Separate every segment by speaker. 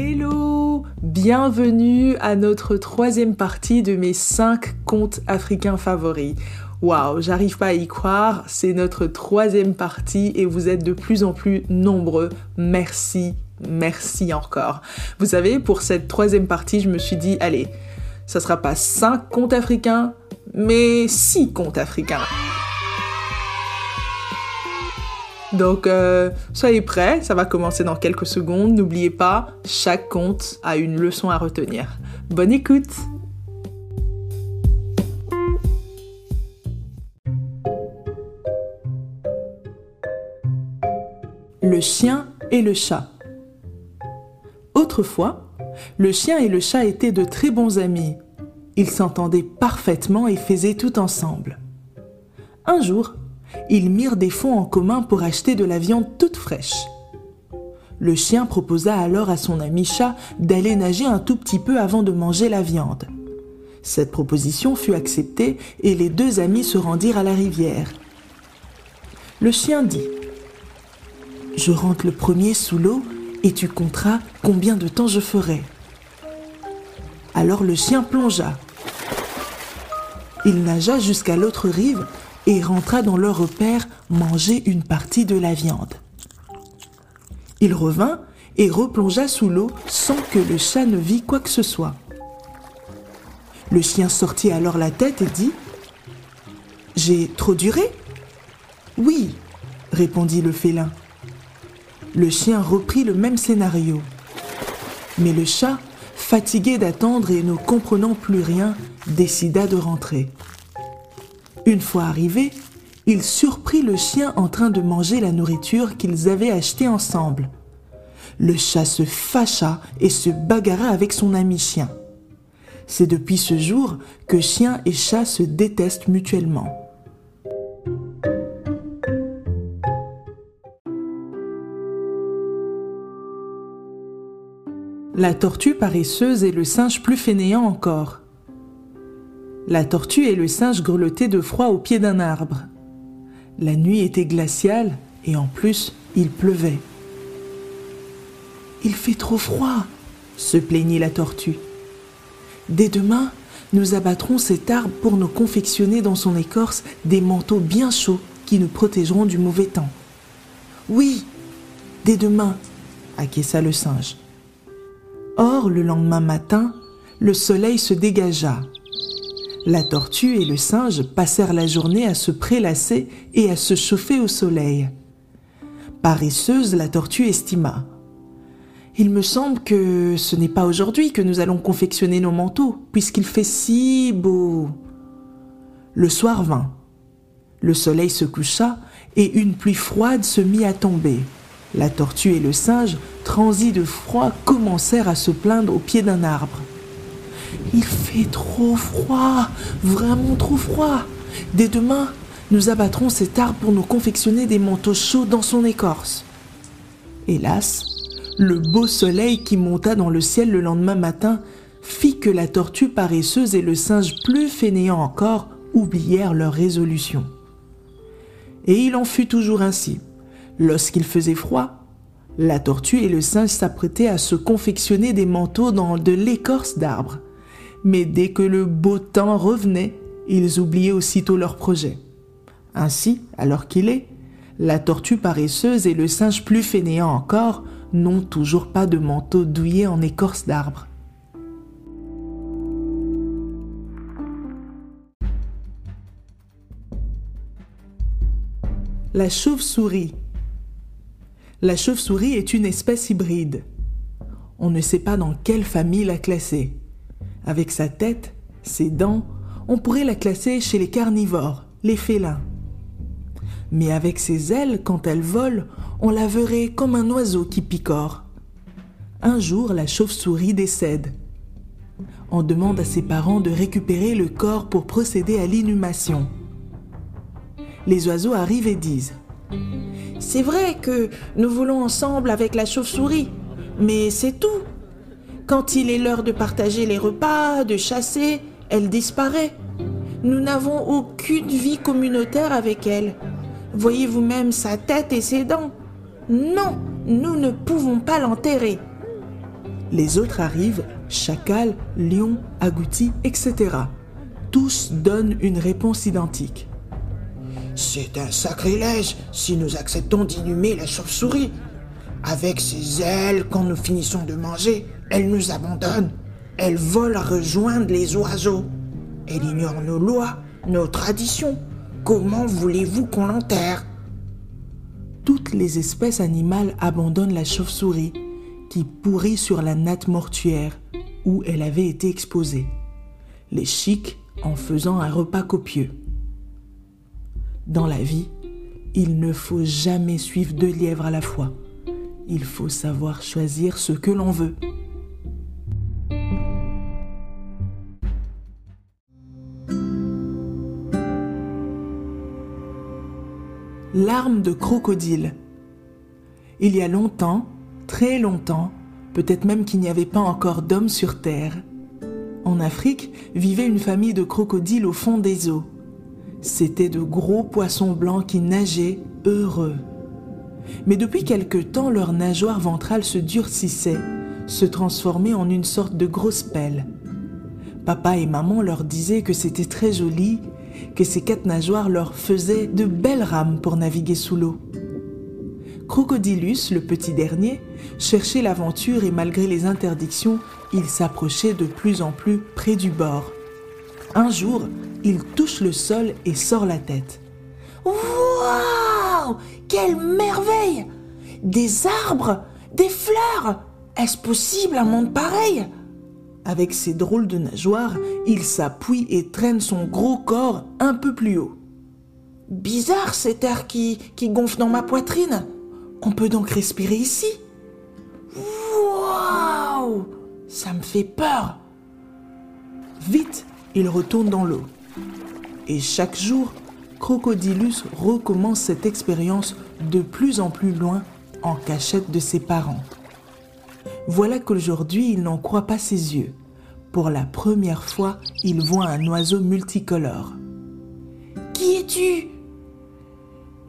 Speaker 1: Hello Bienvenue à notre troisième partie de mes 5 contes africains favoris. Waouh, j'arrive pas à y croire, c'est notre troisième partie et vous êtes de plus en plus nombreux. Merci, merci encore. Vous savez, pour cette troisième partie, je me suis dit, allez, ça sera pas 5 contes africains, mais 6 contes africains. Donc, euh, soyez prêts, ça va commencer dans quelques secondes. N'oubliez pas, chaque conte a une leçon à retenir. Bonne écoute Le chien et le chat. Autrefois, le chien et le chat étaient de très bons amis. Ils s'entendaient parfaitement et faisaient tout ensemble. Un jour, ils mirent des fonds en commun pour acheter de la viande toute fraîche. Le chien proposa alors à son ami chat d'aller nager un tout petit peu avant de manger la viande. Cette proposition fut acceptée et les deux amis se rendirent à la rivière. Le chien dit Je rentre le premier sous l'eau et tu compteras combien de temps je ferai. Alors le chien plongea. Il nagea jusqu'à l'autre rive et rentra dans leur repère manger une partie de la viande. Il revint et replongea sous l'eau sans que le chat ne vît quoi que ce soit. Le chien sortit alors la tête et dit J'ai trop duré Oui, répondit le félin. Le chien reprit le même scénario. Mais le chat, fatigué d'attendre et ne comprenant plus rien, décida de rentrer. Une fois arrivé, il surprit le chien en train de manger la nourriture qu'ils avaient achetée ensemble. Le chat se fâcha et se bagarra avec son ami chien. C'est depuis ce jour que chien et chat se détestent mutuellement. La tortue paresseuse et le singe plus fainéant encore. La tortue et le singe grelottaient de froid au pied d'un arbre. La nuit était glaciale et en plus il pleuvait. Il fait trop froid, se plaignit la tortue. Dès demain, nous abattrons cet arbre pour nous confectionner dans son écorce des manteaux bien chauds qui nous protégeront du mauvais temps. Oui, dès demain, acquiesça le singe. Or, le lendemain matin, le soleil se dégagea la tortue et le singe passèrent la journée à se prélasser et à se chauffer au soleil. Paresseuse, la tortue estima. Il me semble que ce n'est pas aujourd'hui que nous allons confectionner nos manteaux, puisqu'il fait si beau. Le soir vint. Le soleil se coucha et une pluie froide se mit à tomber. La tortue et le singe, transis de froid, commencèrent à se plaindre au pied d'un arbre. Il fait trop froid, vraiment trop froid. Dès demain, nous abattrons cet arbre pour nous confectionner des manteaux chauds dans son écorce. Hélas, le beau soleil qui monta dans le ciel le lendemain matin fit que la tortue paresseuse et le singe plus fainéant encore oublièrent leur résolution. Et il en fut toujours ainsi. Lorsqu'il faisait froid, la tortue et le singe s'apprêtaient à se confectionner des manteaux dans de l'écorce d'arbre mais dès que le beau temps revenait, ils oubliaient aussitôt leur projet. Ainsi, alors qu'il est, la tortue paresseuse et le singe plus fainéant encore n'ont toujours pas de manteau douillé en écorce d'arbre. La chauve-souris. La chauve-souris est une espèce hybride. On ne sait pas dans quelle famille la classer. Avec sa tête, ses dents, on pourrait la classer chez les carnivores, les félins. Mais avec ses ailes, quand elle vole, on la verrait comme un oiseau qui picore. Un jour, la chauve-souris décède. On demande à ses parents de récupérer le corps pour procéder à l'inhumation. Les oiseaux arrivent et disent C'est vrai que nous volons ensemble avec la chauve-souris, mais c'est tout. Quand il est l'heure de partager les repas, de chasser, elle disparaît. Nous n'avons aucune vie communautaire avec elle. Voyez vous-même sa tête et ses dents. Non, nous ne pouvons pas l'enterrer. Les autres arrivent, chacals, lions, agoutis, etc. Tous donnent une réponse identique.
Speaker 2: C'est un sacrilège si nous acceptons d'inhumer la chauve-souris. Avec ses ailes, quand nous finissons de manger, elle nous abandonne. Elle vole à rejoindre les oiseaux. Elle ignore nos lois, nos traditions. Comment voulez-vous qu'on l'enterre?
Speaker 1: Toutes les espèces animales abandonnent la chauve-souris, qui pourrit sur la natte mortuaire où elle avait été exposée. Les chics en faisant un repas copieux. Dans la vie, il ne faut jamais suivre deux lièvres à la fois. Il faut savoir choisir ce que l'on veut. Larmes de crocodile. Il y a longtemps, très longtemps, peut-être même qu'il n'y avait pas encore d'hommes sur Terre. En Afrique vivait une famille de crocodiles au fond des eaux. C'étaient de gros poissons blancs qui nageaient heureux. Mais depuis quelque temps, leur nageoire ventrale se durcissait, se transformait en une sorte de grosse pelle. Papa et maman leur disaient que c'était très joli, que ces quatre nageoires leur faisaient de belles rames pour naviguer sous l'eau. Crocodilus, le petit dernier, cherchait l'aventure et malgré les interdictions, il s'approchait de plus en plus près du bord. Un jour, il touche le sol et sort la tête.
Speaker 2: Quelle merveille Des arbres Des fleurs Est-ce possible un monde pareil?
Speaker 1: Avec ses drôles de nageoires, il s'appuie et traîne son gros corps un peu plus haut.
Speaker 2: Bizarre cet air qui, qui gonfle dans ma poitrine. On peut donc respirer ici? Waouh Ça me fait peur.
Speaker 1: Vite, il retourne dans l'eau. Et chaque jour, Crocodilus recommence cette expérience de plus en plus loin en cachette de ses parents. Voilà qu'aujourd'hui il n'en croit pas ses yeux. Pour la première fois, il voit un oiseau multicolore.
Speaker 2: Qui es-tu?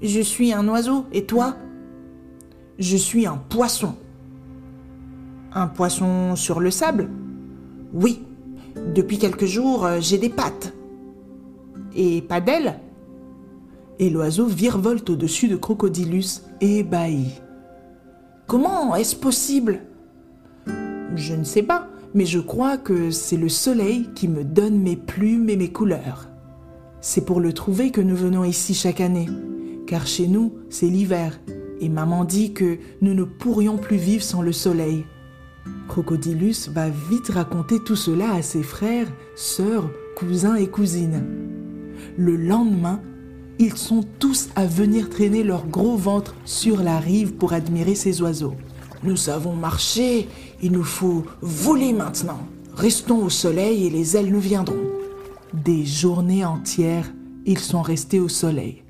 Speaker 2: Je suis un oiseau, et toi? Je suis un poisson. Un poisson sur le sable? Oui, depuis quelques jours, euh, j'ai des pattes. Et pas d'ailes?
Speaker 1: Et l'oiseau virevolte au-dessus de Crocodilus, ébahi.
Speaker 2: Comment est-ce possible?
Speaker 1: Je ne sais pas, mais je crois que c'est le soleil qui me donne mes plumes et mes couleurs. C'est pour le trouver que nous venons ici chaque année, car chez nous, c'est l'hiver, et maman dit que nous ne pourrions plus vivre sans le soleil. Crocodilus va vite raconter tout cela à ses frères, sœurs, cousins et cousines. Le lendemain, ils sont tous à venir traîner leur gros ventre sur la rive pour admirer ces oiseaux.
Speaker 2: Nous savons marcher, il nous faut voler maintenant. Restons au soleil et les ailes nous viendront.
Speaker 1: Des journées entières, ils sont restés au soleil.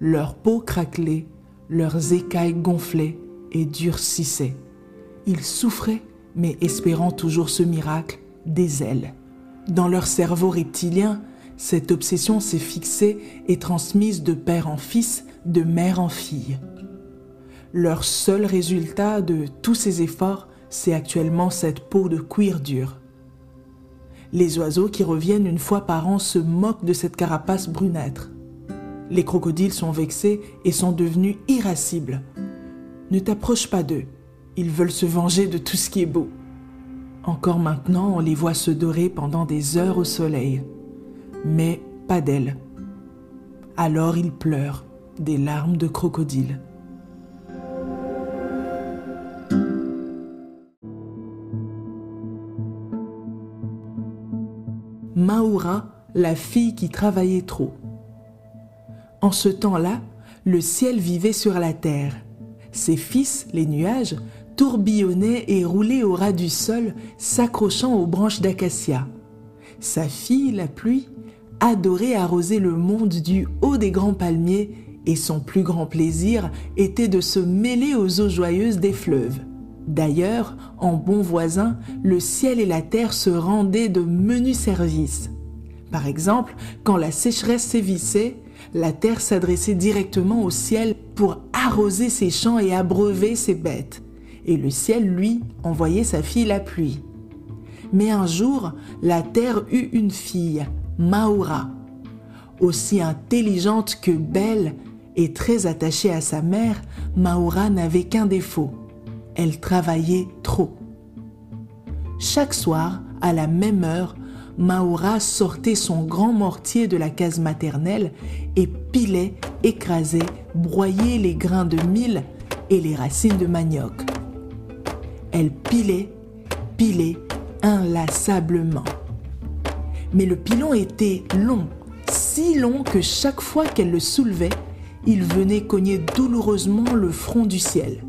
Speaker 1: Leur peau craquelait, leurs écailles gonflaient et durcissaient. Ils souffraient mais espérant toujours ce miracle, des ailes. Dans leur cerveau reptilien, cette obsession s'est fixée et transmise de père en fils, de mère en fille. Leur seul résultat de tous ces efforts, c'est actuellement cette peau de cuir dur. Les oiseaux qui reviennent une fois par an se moquent de cette carapace brunâtre. Les crocodiles sont vexés et sont devenus irascibles. Ne t'approche pas d'eux, ils veulent se venger de tout ce qui est beau. Encore maintenant, on les voit se dorer pendant des heures au soleil. Mais pas d'elles. Alors ils pleurent des larmes de crocodile. Maoura, la fille qui travaillait trop. En ce temps-là, le ciel vivait sur la terre. Ses fils, les nuages, tourbillonnait et roulait au ras du sol, s'accrochant aux branches d'acacia. Sa fille, la pluie, adorait arroser le monde du haut des grands palmiers, et son plus grand plaisir était de se mêler aux eaux joyeuses des fleuves. D'ailleurs, en bon voisin, le ciel et la terre se rendaient de menus services. Par exemple, quand la sécheresse sévissait, la terre s'adressait directement au ciel pour arroser ses champs et abreuver ses bêtes et le ciel, lui, envoyait sa fille la pluie. Mais un jour, la terre eut une fille, Maura. Aussi intelligente que belle et très attachée à sa mère, Maura n'avait qu'un défaut. Elle travaillait trop. Chaque soir, à la même heure, Maura sortait son grand mortier de la case maternelle et pilait, écrasait, broyait les grains de mil et les racines de manioc. Elle pilait, pilait inlassablement. Mais le pilon était long, si long que chaque fois qu'elle le soulevait, il venait cogner douloureusement le front du ciel.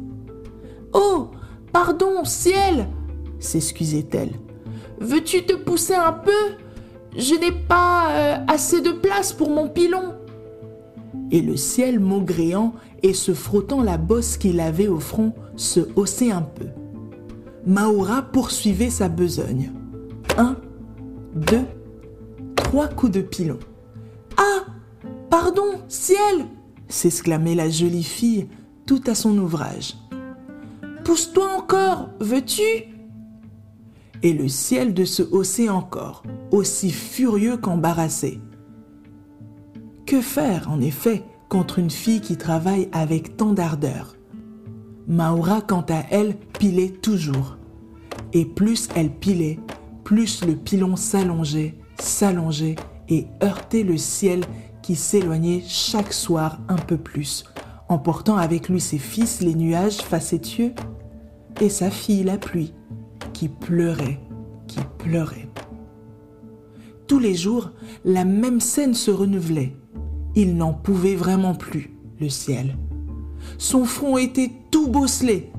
Speaker 3: Oh, pardon, ciel s'excusait-elle. Veux-tu te pousser un peu? Je n'ai pas euh, assez de place pour mon pilon.
Speaker 1: Et le ciel, maugréant et se frottant la bosse qu'il avait au front, se haussait un peu. Maura poursuivait sa besogne. Un, deux, coups de pilon.
Speaker 3: Ah Pardon, ciel
Speaker 1: s'exclamait la jolie fille, tout à son ouvrage.
Speaker 3: Pousse-toi encore, veux-tu?
Speaker 1: Et le ciel de se hausser encore, aussi furieux qu'embarrassé. Que faire, en effet, contre une fille qui travaille avec tant d'ardeur? Maura, quant à elle, pilait toujours. Et plus elle pilait, plus le pilon s'allongeait, s'allongeait et heurtait le ciel qui s'éloignait chaque soir un peu plus, emportant avec lui ses fils les nuages facétieux et sa fille la pluie, qui pleurait, qui pleurait. Tous les jours, la même scène se renouvelait. Il n'en pouvait vraiment plus, le ciel. Son front était tout bosselé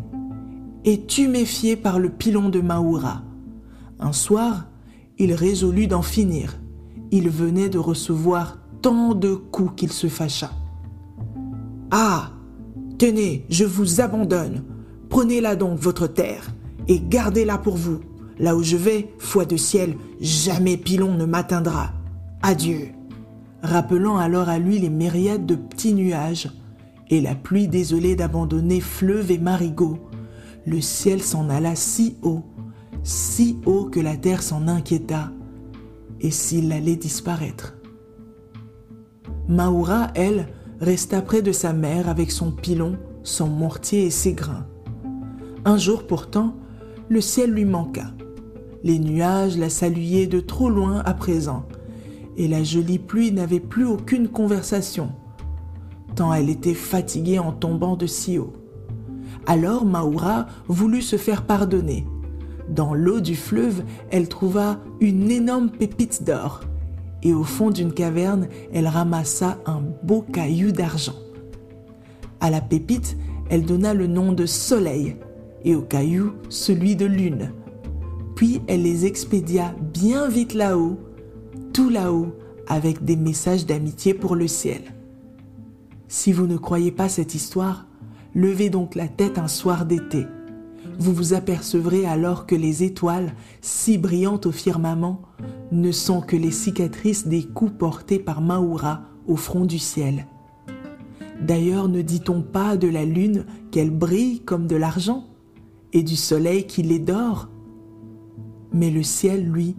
Speaker 1: et tuméfié par le pilon de Maoura. Un soir, il résolut d'en finir. Il venait de recevoir tant de coups qu'il se fâcha.
Speaker 2: Ah Tenez, je vous abandonne. Prenez-la donc, votre terre, et gardez-la pour vous. Là où je vais, foi de ciel, jamais pilon ne m'atteindra. Adieu.
Speaker 1: Rappelant alors à lui les myriades de petits nuages et la pluie désolée d'abandonner fleuves et marigots, le ciel s'en alla si haut, si haut que la terre s'en inquiéta, et s'il allait disparaître. Maoura, elle, resta près de sa mère avec son pilon, son mortier et ses grains. Un jour pourtant, le ciel lui manqua. Les nuages la saluaient de trop loin à présent, et la jolie pluie n'avait plus aucune conversation, tant elle était fatiguée en tombant de si haut. Alors Maoura voulut se faire pardonner. Dans l'eau du fleuve, elle trouva une énorme pépite d'or, et au fond d'une caverne, elle ramassa un beau caillou d'argent. À la pépite, elle donna le nom de soleil, et au caillou celui de lune. Puis elle les expédia bien vite là-haut, tout là-haut, avec des messages d'amitié pour le ciel. Si vous ne croyez pas cette histoire, levez donc la tête un soir d'été. Vous vous apercevrez alors que les étoiles, si brillantes au firmament, ne sont que les cicatrices des coups portés par Maoura au front du ciel. D'ailleurs, ne dit-on pas de la lune qu'elle brille comme de l'argent et du soleil qu'il est d'or Mais le ciel, lui,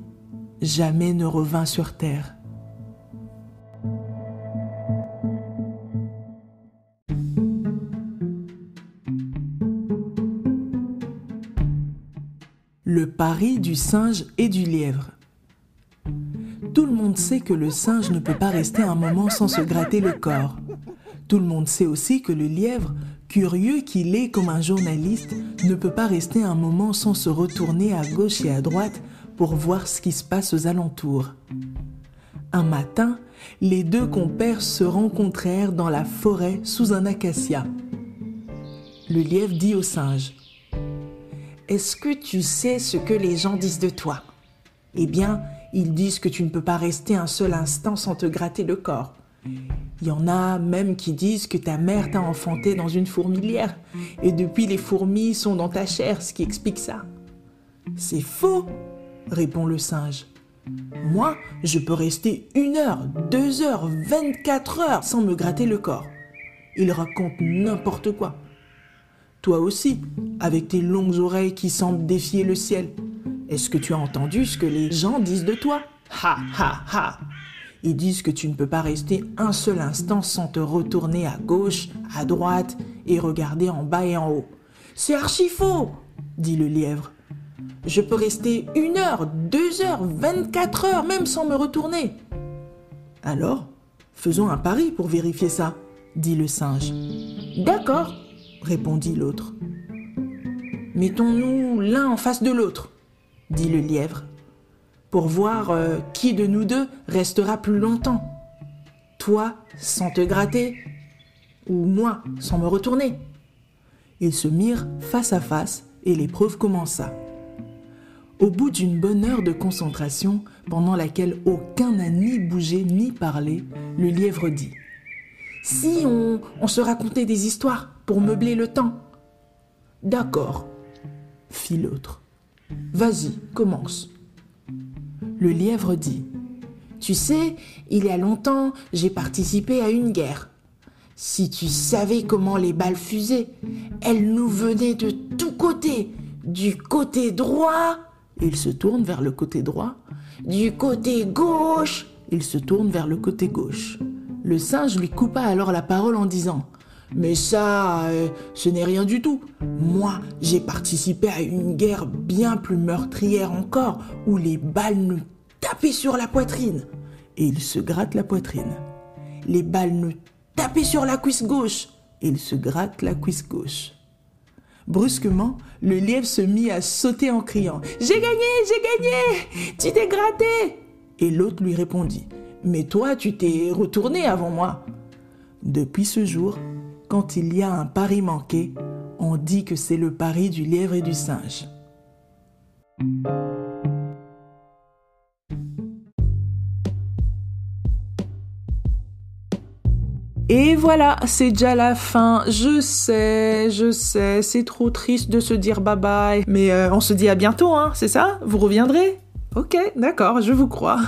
Speaker 1: jamais ne revint sur terre. Le pari du singe et du lièvre. Tout le monde sait que le singe ne peut pas rester un moment sans se gratter le corps. Tout le monde sait aussi que le lièvre, curieux qu'il est comme un journaliste, ne peut pas rester un moment sans se retourner à gauche et à droite pour voir ce qui se passe aux alentours. Un matin, les deux compères se rencontrèrent dans la forêt sous un acacia. Le lièvre dit au singe
Speaker 2: Est-ce que tu sais ce que les gens disent de toi? Eh bien, ils disent que tu ne peux pas rester un seul instant sans te gratter le corps. Il y en a même qui disent que ta mère t'a enfanté dans une fourmilière et depuis les fourmis sont dans ta chair, ce qui explique ça.
Speaker 1: C'est faux, répond le singe. Moi, je peux rester une heure, deux heures, vingt-quatre heures sans me gratter le corps. Ils racontent n'importe quoi. Toi aussi, avec tes longues oreilles qui semblent défier le ciel. Est-ce que tu as entendu ce que les gens disent de toi? Ha ha ha Ils disent que tu ne peux pas rester un seul instant sans te retourner à gauche, à droite et regarder en bas et en haut. C'est archi faux dit le lièvre. Je peux rester une heure, deux heures, vingt-quatre heures même sans me retourner. Alors, faisons un pari pour vérifier ça, dit le singe. D'accord, répondit l'autre. Mettons-nous l'un en face de l'autre, dit le lièvre, pour voir euh, qui de nous deux restera plus longtemps. Toi sans te gratter, ou moi sans me retourner. Ils se mirent face à face et l'épreuve commença. Au bout d'une bonne heure de concentration, pendant laquelle aucun n'a ni bougé ni parlé, le lièvre dit Si on, se racontait des histoires pour meubler le temps D'accord, fit l'autre. Vas-y, commence. Le lièvre dit Tu sais, il y a longtemps, j'ai participé à une guerre. Si tu savais comment les balles fusaient, elles nous venaient de tous côtés, du côté droit, il se tourne vers le côté droit, du côté gauche, il se tourne vers le côté gauche. Le singe lui coupa alors la parole en disant mais ça, euh, ce n'est rien du tout. Moi, j'ai participé à une guerre bien plus meurtrière encore, où les balles nous tapaient sur la poitrine. Et il se gratte la poitrine. Les balles nous tapaient sur la cuisse gauche. Et il se gratte la cuisse gauche. Brusquement, le lièvre se mit à sauter en criant ⁇ J'ai gagné, j'ai gagné Tu t'es gratté !⁇ Et l'autre lui répondit ⁇ Mais toi, tu t'es retourné avant moi !⁇ Depuis ce jour, quand il y a un pari manqué, on dit que c'est le pari du lièvre et du singe. Et voilà, c'est déjà la fin. Je sais, je sais, c'est trop triste de se dire bye bye. Mais euh, on se dit à bientôt, hein, c'est ça? Vous reviendrez? Ok, d'accord, je vous crois.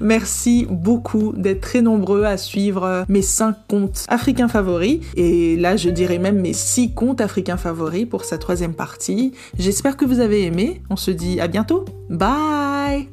Speaker 1: Merci beaucoup d'être très nombreux à suivre mes 5 comptes africains favoris. Et là, je dirais même mes 6 comptes africains favoris pour sa troisième partie. J'espère que vous avez aimé. On se dit à bientôt. Bye